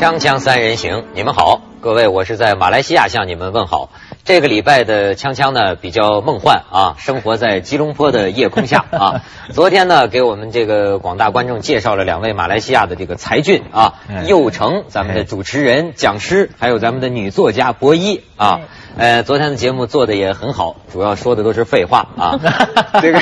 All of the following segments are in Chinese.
锵锵三人行，你们好，各位，我是在马来西亚向你们问好。这个礼拜的锵锵呢比较梦幻啊，生活在吉隆坡的夜空下啊。昨天呢，给我们这个广大观众介绍了两位马来西亚的这个才俊啊，佑成，咱们的主持人、讲师，还有咱们的女作家博一啊。呃，昨天的节目做的也很好，主要说的都是废话啊。这个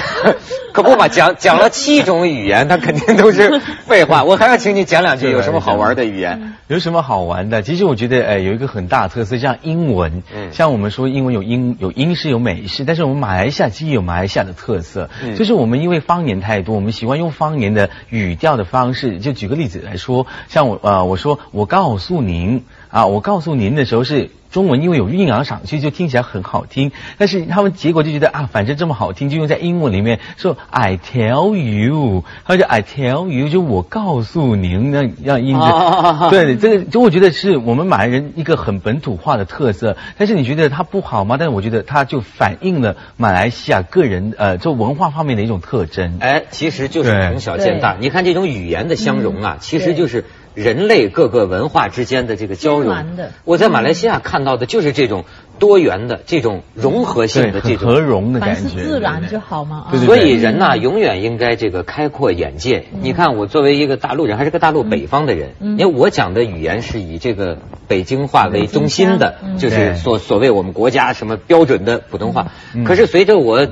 可不嘛，讲讲了七种语言，它肯定都是废话。我还要请你讲两句，有什么好玩的语言？有什么好玩的？其实我觉得，呃，有一个很大的特色，像英文，嗯，像我们说英文有英有英式有美式，但是我们马来西亚其实有马来西亚的特色，就是我们因为方言太多，我们喜欢用方言的语调的方式。就举个例子来说，像我呃，我说我告诉您啊，我告诉您的时候是。中文因为有韵上去，就听起来很好听。但是他们结果就觉得啊，反正这么好听，就用在英文里面说 I tell you，或者 I tell you，就我告诉您，那让音字。对，这个就我觉得是我们马来人一个很本土化的特色。但是你觉得它不好吗？但是我觉得它就反映了马来西亚个人呃，就文化方面的一种特征。哎，其实就是从小见大。你看这种语言的相融啊，其实就是。人类各个文化之间的这个交融，我在马来西亚看到的就是这种多元的、这种融合性的这种和融的感觉。自然就好嘛。所以人呐，永远应该这个开阔眼界。你看，我作为一个大陆人，还是个大陆北方的人，因为我讲的语言是以这个北京话为中心的，就是所所谓我们国家什么标准的普通话。可是随着我。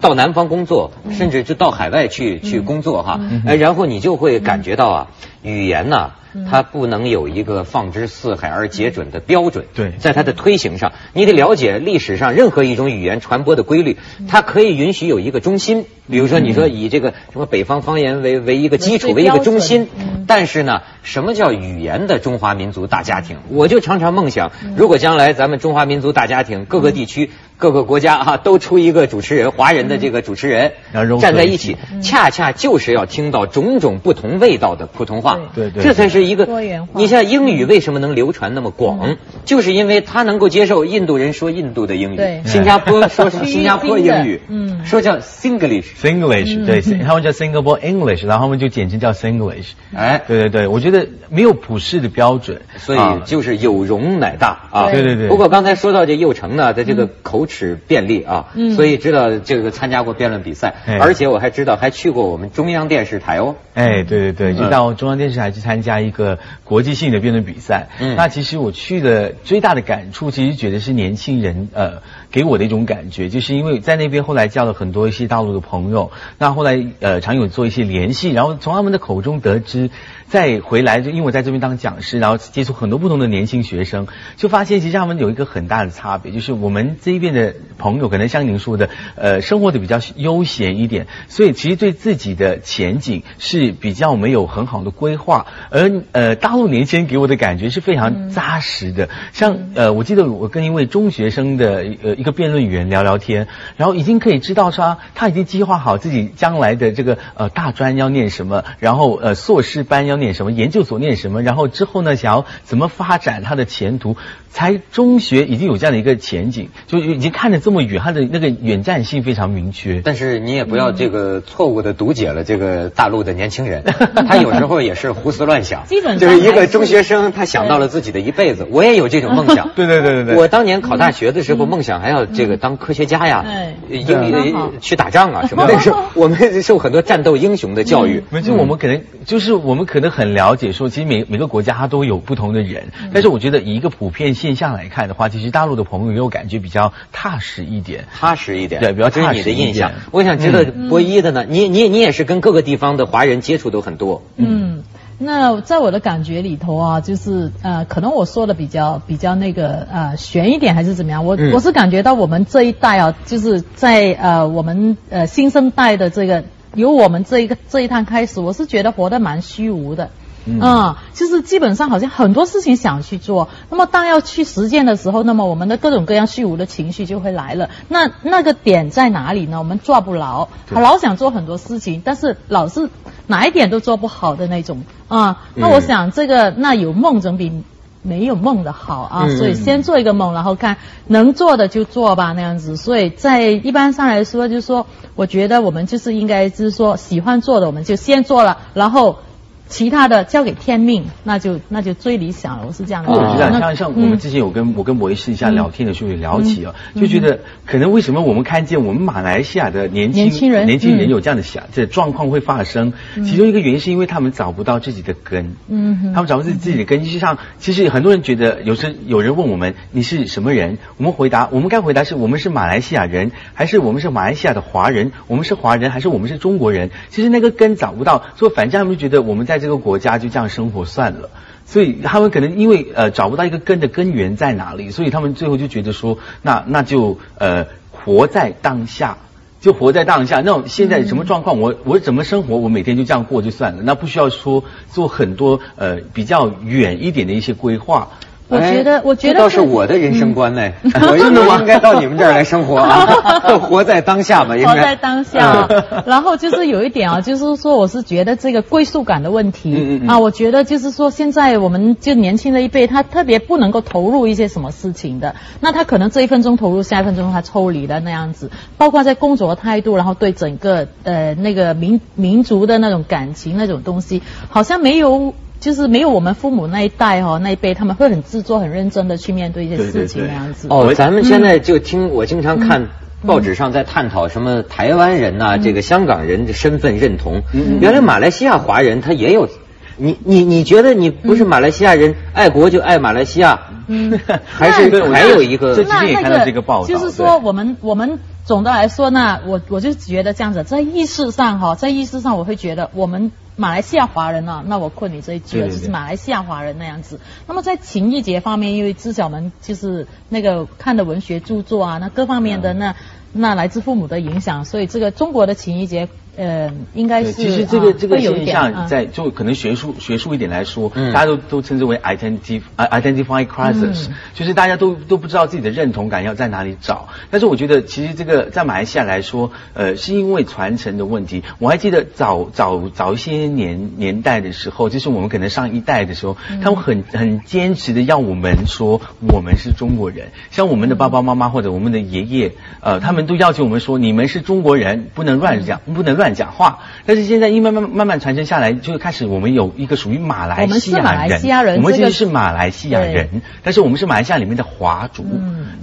到南方工作，甚至就到海外去去工作哈，哎，然后你就会感觉到啊，语言呢。它不能有一个放之四海而皆准的标准。对，在它的推行上，你得了解历史上任何一种语言传播的规律。它可以允许有一个中心，比如说你说以这个什么北方方言为为一个基础为一个中心。但是呢，什么叫语言的中华民族大家庭？我就常常梦想，如果将来咱们中华民族大家庭各个地区、各个国家哈都出一个主持人，华人的这个主持人站在一起，恰恰就是要听到种种不同味道的普通话。对对，这才是。一个多元化，你像英语为什么能流传那么广，就是因为他能够接受印度人说印度的英语，新加坡说 新加坡英语，嗯，说叫 Singlish，Singlish，对，他们叫 Singapore English，然后他们就简称叫 Singlish。哎，对对对，我觉得没有普世的标准，所以就是有容乃大啊。对。对对。不过刚才说到这幼成呢，在这个口齿便利啊，所以知道这个参加过辩论比赛，而且我还知道还去过我们中央电视台哦。哎，对对对，就到中央电视台去参加一。一个国际性的辩论比赛，嗯，那其实我去的最大的感触，其实觉得是年轻人，呃，给我的一种感觉，就是因为在那边后来交了很多一些大陆的朋友，那后来呃常有做一些联系，然后从他们的口中得知。再回来，就因为我在这边当讲师，然后接触很多不同的年轻学生，就发现其实他们有一个很大的差别，就是我们这一边的朋友可能像您说的，呃，生活的比较悠闲一点，所以其实对自己的前景是比较没有很好的规划，而呃，大陆年轻人给我的感觉是非常扎实的。像呃，我记得我跟一位中学生的呃一个辩论员聊聊天，然后已经可以知道说他已经计划好自己将来的这个呃大专要念什么，然后呃硕士班要。念什么研究所念什么，然后之后呢，想要怎么发展他的前途？才中学已经有这样的一个前景，就已经看得这么远，他的那个远战性非常明确。但是你也不要这个错误的读解了这个大陆的年轻人，他有时候也是胡思乱想。基本就是一个中学生，他想到了自己的一辈子。我也有这种梦想。对对对对对。我当年考大学的时候，梦想还要这个当科学家呀，英去打仗啊 什么。那时候我们受很多战斗英雄的教育。就我们可能就是我们可能很了解，说其实每每个国家它都有不同的人，但是我觉得以一个普遍现象来看的话，其实大陆的朋友给我感觉比较踏实一点，踏实一点，对，比较踏实一点。这是你的印象。我想知道博一的呢，你你你也是跟各个地方的华人接触都很多。嗯，那在我的感觉里头啊，就是呃，可能我说的比较比较那个呃悬一点，还是怎么样？我我是感觉到我们这一代啊，就是在呃我们呃新生代的这个由我们这一个这一趟开始，我是觉得活得蛮虚无的。嗯，就是基本上好像很多事情想去做，那么当要去实践的时候，那么我们的各种各样虚无的情绪就会来了。那那个点在哪里呢？我们抓不牢，老想做很多事情，但是老是哪一点都做不好的那种啊。那我想这个那有梦总比。没有梦的好啊，所以先做一个梦，然后看能做的就做吧，那样子。所以在一般上来说，就是说，我觉得我们就是应该就是说，喜欢做的我们就先做了，然后。其他的交给天命，那就那就最理想了。我是这样的。我觉得像像我们之前有跟我跟博士一下聊天的时候也聊起啊，就觉得可能为什么我们看见我们马来西亚的年轻人年轻人有这样的想这状况会发生，其中一个原因是因为他们找不到自己的根。嗯哼，他们找不到自己的根。实际上，其实很多人觉得，有时有人问我们你是什么人，我们回答我们该回答是我们是马来西亚人，还是我们是马来西亚的华人？我们是华人还是我们是中国人？其实那个根找不到，所以反正他们觉得我们在。这个国家就这样生活算了，所以他们可能因为呃找不到一个根的根源在哪里，所以他们最后就觉得说，那那就呃活在当下，就活在当下。那现在什么状况，我我怎么生活，我每天就这样过就算了，那不需要说做很多呃比较远一点的一些规划。我觉得，我觉得这倒是我的人生观呢。我应该应该到你们这儿来生活啊 活在当下嘛，应该。活在当下。然后就是有一点啊，就是说，我是觉得这个归属感的问题啊，我觉得就是说，现在我们就年轻的一辈，他特别不能够投入一些什么事情的。那他可能这一分钟投入，下一分钟他抽离的那样子。包括在工作态度，然后对整个呃那个民民族的那种感情那种东西，好像没有。就是没有我们父母那一代哈那一辈，他们会很制作、很认真的去面对一些事情那样子。哦，咱们现在就听我经常看报纸上在探讨什么台湾人呐，这个香港人的身份认同。原来马来西亚华人他也有，你你你觉得你不是马来西亚人，爱国就爱马来西亚？嗯，还是还有一个，那那个就是说我们我们总的来说呢，我我就觉得这样子，在意识上哈，在意识上我会觉得我们。马来西亚华人啊，那我困你这一句了，就是马来西亚华人那样子。那么在情谊节方面，因为知晓们就是那个看的文学著作啊，那各方面的那那来自父母的影响，所以这个中国的情谊节。呃，应该是其实这个这个现象在就可能学术学术一点来说，大家都都称之为 identity identify crisis，就是大家都都不知道自己的认同感要在哪里找。但是我觉得其实这个在马来西亚来说，呃，是因为传承的问题。我还记得早早早一些年年代的时候，就是我们可能上一代的时候，他们很很坚持的要我们说我们是中国人，像我们的爸爸妈妈或者我们的爷爷，呃，他们都要求我们说你们是中国人，不能乱讲，不能乱。讲话，但是现在因慢慢慢慢传承下来，就开始我们有一个属于马来西亚人，我们其实是马来西亚人，但是我们是马来西亚里面的华族，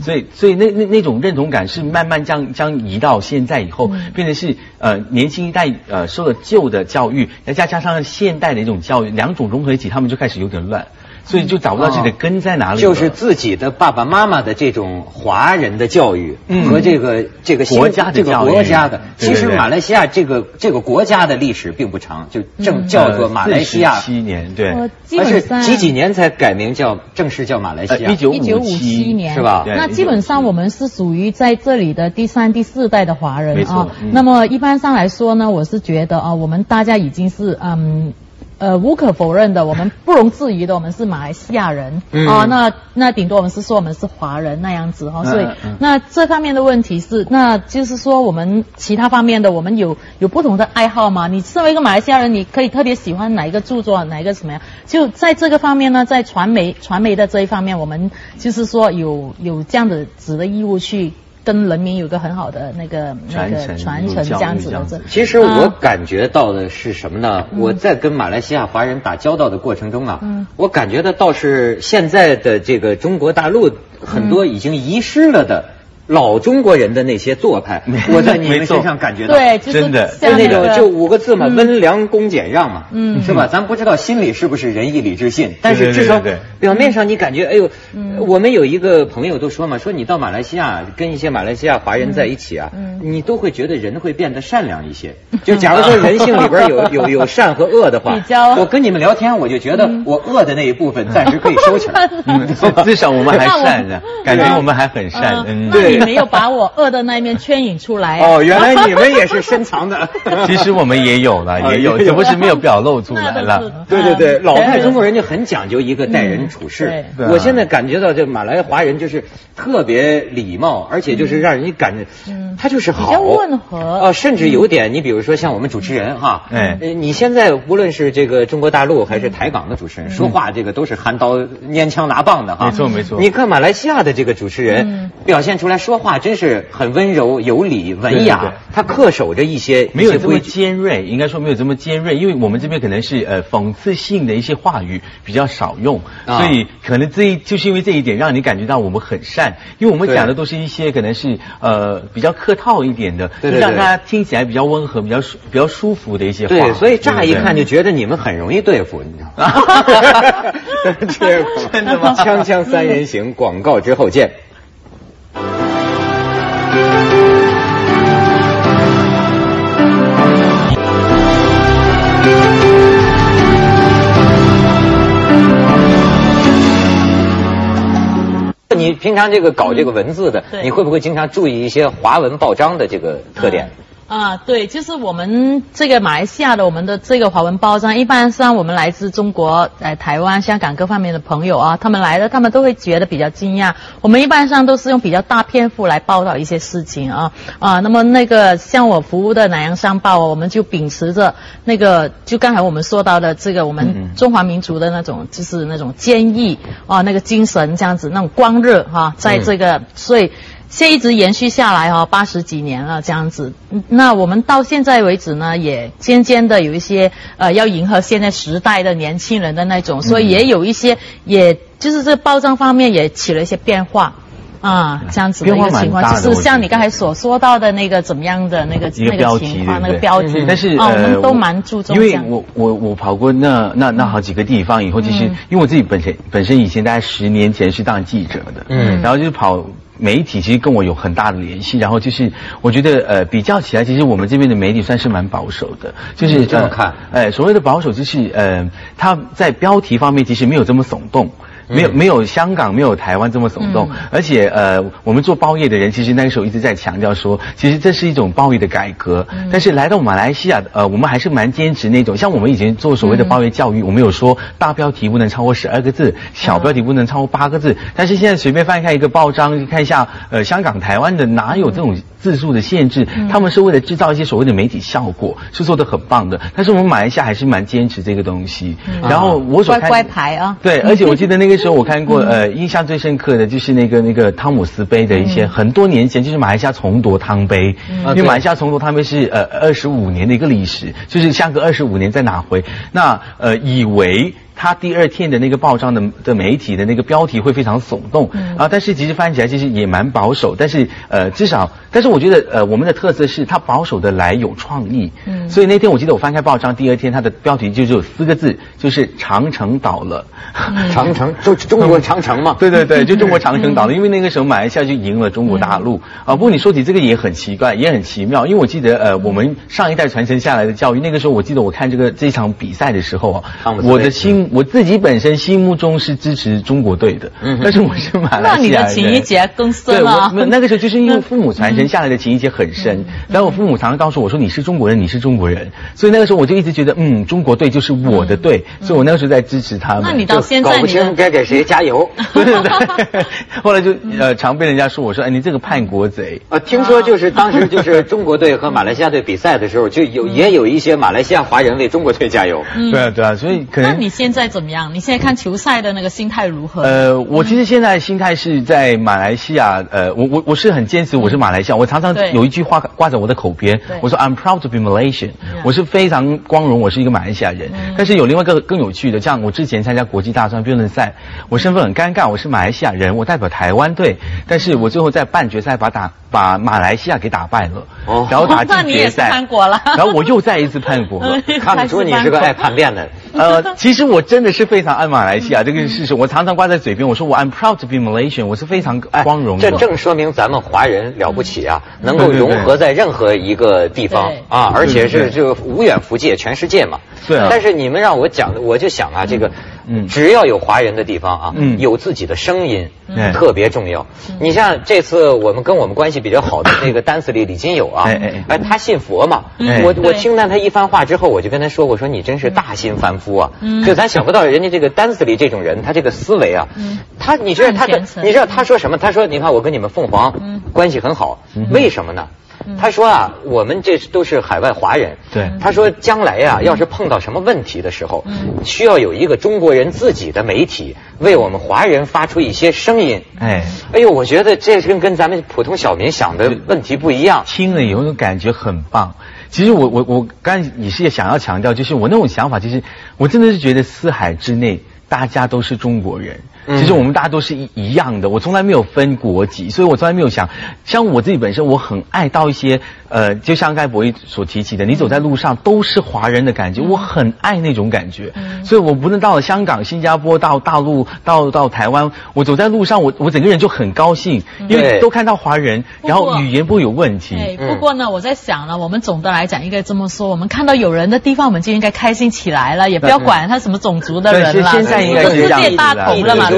所以所以那那那种认同感是慢慢将将移到现在以后，变成是呃年轻一代呃受了旧的教育，再加加上现代的一种教育，两种融合一起，他们就开始有点乱。所以就找不到自己的根在哪里，就是自己的爸爸妈妈的这种华人的教育和这个这个国家这个国家的。其实马来西亚这个这个国家的历史并不长，就正叫做马来西亚。七年对，而是几几年才改名叫正式叫马来西亚？一九五七年是吧？那基本上我们是属于在这里的第三、第四代的华人啊。那么一般上来说呢，我是觉得啊，我们大家已经是嗯。呃，无可否认的，我们不容置疑的，我们是马来西亚人啊。那那顶多我们是说我们是华人那样子哈。所以那这方面的问题是，那就是说我们其他方面的，我们有有不同的爱好吗？你身为一个马来西亚人，你可以特别喜欢哪一个著作，哪一个什么样？就在这个方面呢，在传媒传媒的这一方面，我们就是说有有这样的子的义务去。跟人民有个很好的那个那个传承这样子的。其实我感觉到的是什么呢？我在跟马来西亚华人打交道的过程中啊，我感觉的倒是现在的这个中国大陆很多已经遗失了的。老中国人的那些做派，我在你们身上感觉到，对，真的，就那种就五个字嘛，温良恭俭让嘛，嗯，是吧？咱不知道心里是不是仁义礼智信，但是至少表面上你感觉，哎呦，我们有一个朋友都说嘛，说你到马来西亚跟一些马来西亚华人在一起啊，你都会觉得人会变得善良一些。就假如说人性里边有有有善和恶的话，我跟你们聊天，我就觉得我恶的那一部分暂时可以收起来，至少我们还善呢，感觉我们还很善，对。你 没有把我恶的那一面牵引出来。哦，原来你们也是深藏的。其实我们也有了，也有，只不过是没有表露出来了。对对对，老派中国人就很讲究一个待人处事。我现在感觉到这马来华人就是特别礼貌，而且就是让人家感觉，他就是好，比较温和。呃，甚至有点，你比如说像我们主持人哈，哎，你现在无论是这个中国大陆还是台港的主持人，说话这个都是含刀拈枪拿棒的哈。没错没错。你看马来西亚的这个主持人表现出来说话真是很温柔有礼文雅，他恪守着一些没有这么尖锐，应该说没有这么尖锐，因为我们这边可能是呃讽刺性的一些话语比较少用，所以可能这一就是因为这一点让你感觉到我们很善，因为我们讲的都是一些可能是呃比较客套一点的，让大家听起来比较温和、比较舒、比较舒服的一些话。对，所以乍一看就觉得你们很容易对付，你知道吗？真的吗？锵锵三人行，广告之后见。你平常这个搞这个文字的，你会不会经常注意一些华文报章的这个特点？啊，对，就是我们这个马来西亚的我们的这个华文包装，一般上我们来自中国、呃台湾、香港各方面的朋友啊，他们来了，他们都会觉得比较惊讶。我们一般上都是用比较大篇幅来报道一些事情啊啊，那么那个像我服务的南洋商报，我们就秉持着那个，就刚才我们说到的这个我们中华民族的那种，就是那种坚毅啊那个精神这样子，那种光热哈，在这个所以。现一直延续下来哈，八十几年了这样子。那我们到现在为止呢，也渐渐的有一些呃，要迎合现在时代的年轻人的那种，所以也有一些，也就是这包装方面也起了一些变化啊，这样子的一个情况，就是像你刚才所说到的那个怎么样的那个那个情况，那个标题。但是啊，我们都蛮注重。因为我我我跑过那那那好几个地方以后，就是因为我自己本身本身以前大概十年前是当记者的，嗯，然后就是跑。媒体其实跟我有很大的联系，然后就是我觉得呃比较起来，其实我们这边的媒体算是蛮保守的，就是这么看，哎，所谓的保守就是呃他在标题方面其实没有这么耸动。没有没有香港没有台湾这么耸动，而且呃，我们做包业的人其实那个时候一直在强调说，其实这是一种包业的改革。但是来到马来西亚，呃，我们还是蛮坚持那种，像我们以前做所谓的包业教育，我们有说大标题不能超过十二个字，小标题不能超过八个字。但是现在随便翻开一个报章，看一下，呃，香港、台湾的哪有这种字数的限制？他们是为了制造一些所谓的媒体效果，是做的很棒的。但是我们马来西亚还是蛮坚持这个东西。然后我所乖乖牌啊，对，而且我记得那个。那时候我看过，呃，印象最深刻的就是那个那个汤姆斯杯的一些很多年前，就是马来西亚重夺汤杯，因为马来西亚重夺汤杯是呃二十五年的一个历史，就是相隔二十五年再拿回，那呃以为。他第二天的那个报章的的媒体的那个标题会非常耸动啊，但是其实翻起来其实也蛮保守，但是呃至少，但是我觉得呃我们的特色是它保守的来有创意，嗯，所以那天我记得我翻开报章第二天它的标题就只有四个字，就是长城倒了，长城就中国长城嘛，对 对对，就中国长城倒了，因为那个时候马来西亚就赢了中国大陆。啊。不过你说起这个也很奇怪，也很奇妙，因为我记得呃我们上一代传承下来的教育，那个时候我记得我看这个这场比赛的时候啊，我的心。我自己本身心目中是支持中国队的，但是我是马来西亚人。那你的情谊结更深了。对，那个时候就是因为 父母传承下来的情谊结很深。然后我父母常常告诉我说：“你是中国人，你是中国人。”所以那个时候我就一直觉得，嗯，中国队就是我的队。所以我那个时候在支持他们。那你到现在搞不清该给谁加油。对 对对。后来就呃常被人家说我说：“哎，你这个叛国贼。”啊，听说就是当时就是中国队和马来西亚队比赛的时候，就有也有一些马来西亚华人为中国队加油。对啊对啊，所以可能。那你现在怎么样？你现在看球赛的那个心态如何？呃，我其实现在心态是在马来西亚，呃，我我我是很坚持我是马来西亚，我常常有一句话挂在我的口边，我说 I'm proud to be Malaysian，我是非常光荣我是一个马来西亚人。但是有另外一个更有趣的，像我之前参加国际大专辩论赛，我身份很尴尬，我是马来西亚人，我代表台湾队，但是我最后在半决赛把打把马来西亚给打败了，哦，然后打进决赛，叛国了，然后我又再一次叛国，看得出你是个爱叛变的。呃，其实我真的是非常爱马来西亚，这个是事实。我常常挂在嘴边，我说我 I'm proud to be Malaysian，我是非常光荣。这正说明咱们华人了不起啊，能够融合在任何一个地方啊，而且是就无远弗届，全世界嘛。对。但是你们让我讲，我就想啊，这个。嗯，只要有华人的地方啊，嗯，有自己的声音，嗯，特别重要。你像这次我们跟我们关系比较好的那个丹子里李金友啊，哎哎哎，他信佛嘛，我我听到他一番话之后，我就跟他说，我说你真是大心凡夫啊，就咱想不到人家这个丹子里这种人，他这个思维啊，他你知道他的，你知道他说什么？他说你看我跟你们凤凰关系很好，为什么呢？他说啊，我们这都是海外华人。对。他说将来呀，要是碰到什么问题的时候，需要有一个中国人自己的媒体为我们华人发出一些声音。哎。哎呦，我觉得这跟跟咱们普通小民想的问题不一样。听了以后感觉很棒。其实我我我刚你是想要强调，就是我那种想法，就是我真的是觉得四海之内大家都是中国人。其实我们大家都是一一样的，我从来没有分国籍，所以我从来没有想，像我自己本身，我很爱到一些，呃，就像盖博弈所提起的，你走在路上都是华人的感觉，我很爱那种感觉，所以我不论到了香港、新加坡、到大陆、到到台湾，我走在路上，我我整个人就很高兴，因为都看到华人，然后语言不会有问题。哎，不过呢，我在想呢，我们总的来讲应该这么说，我们看到有人的地方，我们就应该开心起来了，也不要管他什么种族的人了，现应该是世界大同了嘛。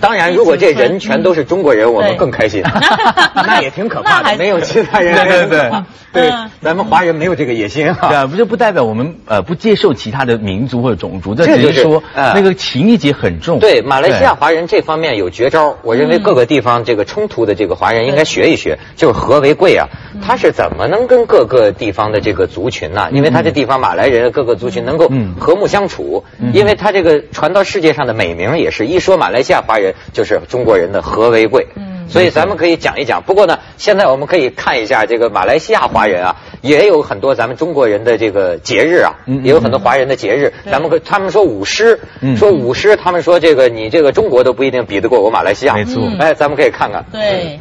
当然，如果这人全都是中国人，我们更开心。那也挺可怕的，没有其他人。对对对，对，咱们华人没有这个野心啊。不就不代表我们呃不接受其他的民族或者种族？这只是说那个情谊结很重。对，马来西亚华人这方面有绝招。我认为各个地方这个冲突的这个华人应该学一学，就是和为贵啊。他是怎么能跟各个地方的这个族群呢？因为他这地方马来人各个族群能够和睦相处，因为他这个传到世界上的美名也是一说马来西亚华人就是中国人的和为贵。嗯，所以咱们可以讲一讲。不过呢，现在我们可以看一下这个马来西亚华人啊，也有很多咱们中国人的这个节日啊，也有很多华人的节日。咱们可他们说舞狮，说舞狮，他们说这个你这个中国都不一定比得过我马来西亚。没错，哎，咱们可以看看。对。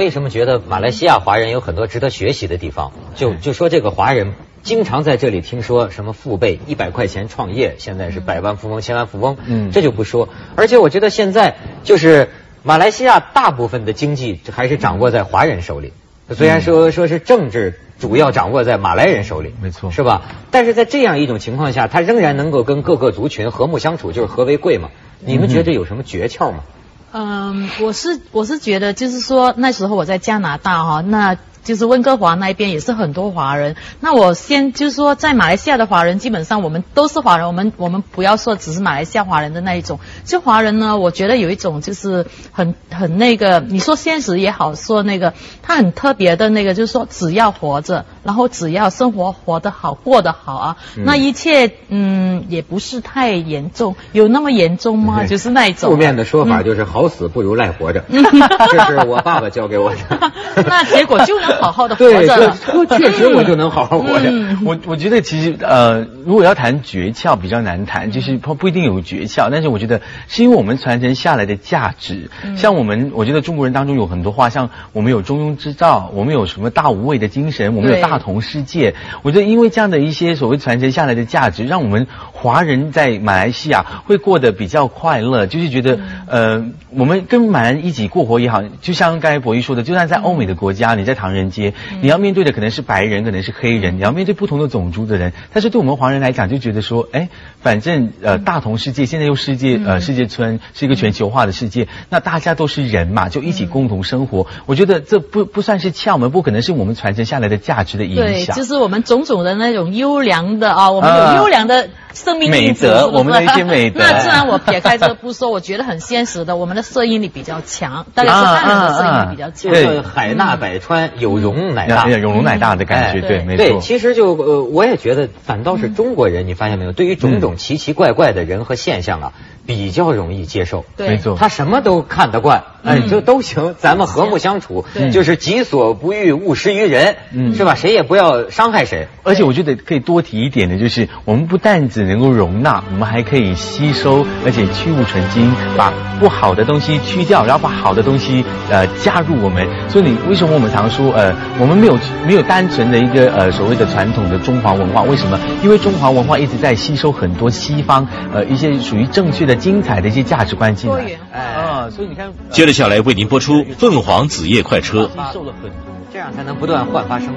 为什么觉得马来西亚华人有很多值得学习的地方？就就说这个华人经常在这里听说什么父辈一百块钱创业，现在是百万富翁、千万富翁，嗯，这就不说。而且我觉得现在就是马来西亚大部分的经济还是掌握在华人手里，虽然说说是政治主要掌握在马来人手里，没错，是吧？但是在这样一种情况下，他仍然能够跟各个族群和睦相处，就是和为贵嘛。你们觉得有什么诀窍吗？嗯，嗯我是我是觉得，就是说那时候我在加拿大哈，那。就是温哥华那边也是很多华人。那我先就是说，在马来西亚的华人，基本上我们都是华人。我们我们不要说只是马来西亚华人的那一种。就华人呢，我觉得有一种就是很很那个，你说现实也好，说那个他很特别的那个，就是说只要活着，然后只要生活活得好，过得好啊，那一切嗯也不是太严重。有那么严重吗？就是那一种。负面的说法就是好死不如赖活着。这是我爸爸教给我的。那结果就能。好好的活着，确实我就能好好活着。我我觉得其实呃，如果要谈诀窍比较难谈，就是不不一定有诀窍，但是我觉得是因为我们传承下来的价值。像我们，我觉得中国人当中有很多话，像我们有中庸之道，我们有什么大无畏的精神，我们有大大同世界。我觉得因为这样的一些所谓传承下来的价值，让我们华人在马来西亚会过得比较快乐，就是觉得呃，我们跟马来人一起过活也好，就像刚才博弈说的，就算在欧美的国家，你在唐人街，你要面对的可能是白人，可能是黑人，你要面对不同的种族的人，但是对我们华人来讲，就觉得说，哎，反正呃，大同世界现在又世界呃世界村是一个全球化的世界，那大家都是人嘛，就一起共同生活。我觉得这不不算是窍门，不可能是我们传承下来的价值的影响。对，就是我们种种的那种优良的啊，我们有优良的。生命美德，我们的一些美德。那自然我撇开这不说，我觉得很现实的，我们的摄影力比较强，大概是汉人的摄影力比较强。对，海纳百川，有容乃大，有容乃大的感觉，对，没错。对，其实就呃，我也觉得，反倒是中国人，你发现没有？对于种种奇奇怪怪的人和现象啊，比较容易接受。对，没错。他什么都看得惯，哎，就都行，咱们和睦相处，就是己所不欲，勿施于人，是吧？谁也不要伤害谁。而且我觉得可以多提一点的，就是我们不但只能够容纳。我们还可以吸收，而且去物存精，把不好的东西去掉，然后把好的东西呃加入我们。所以你为什么我们常说呃，我们没有没有单纯的一个呃所谓的传统的中华文化？为什么？因为中华文化一直在吸收很多西方呃一些属于正确的、精彩的一些价值观进来。啊，所以你看，接着下来为您播出《凤凰紫夜快车》，吸收了很多，这样才能不断焕发生。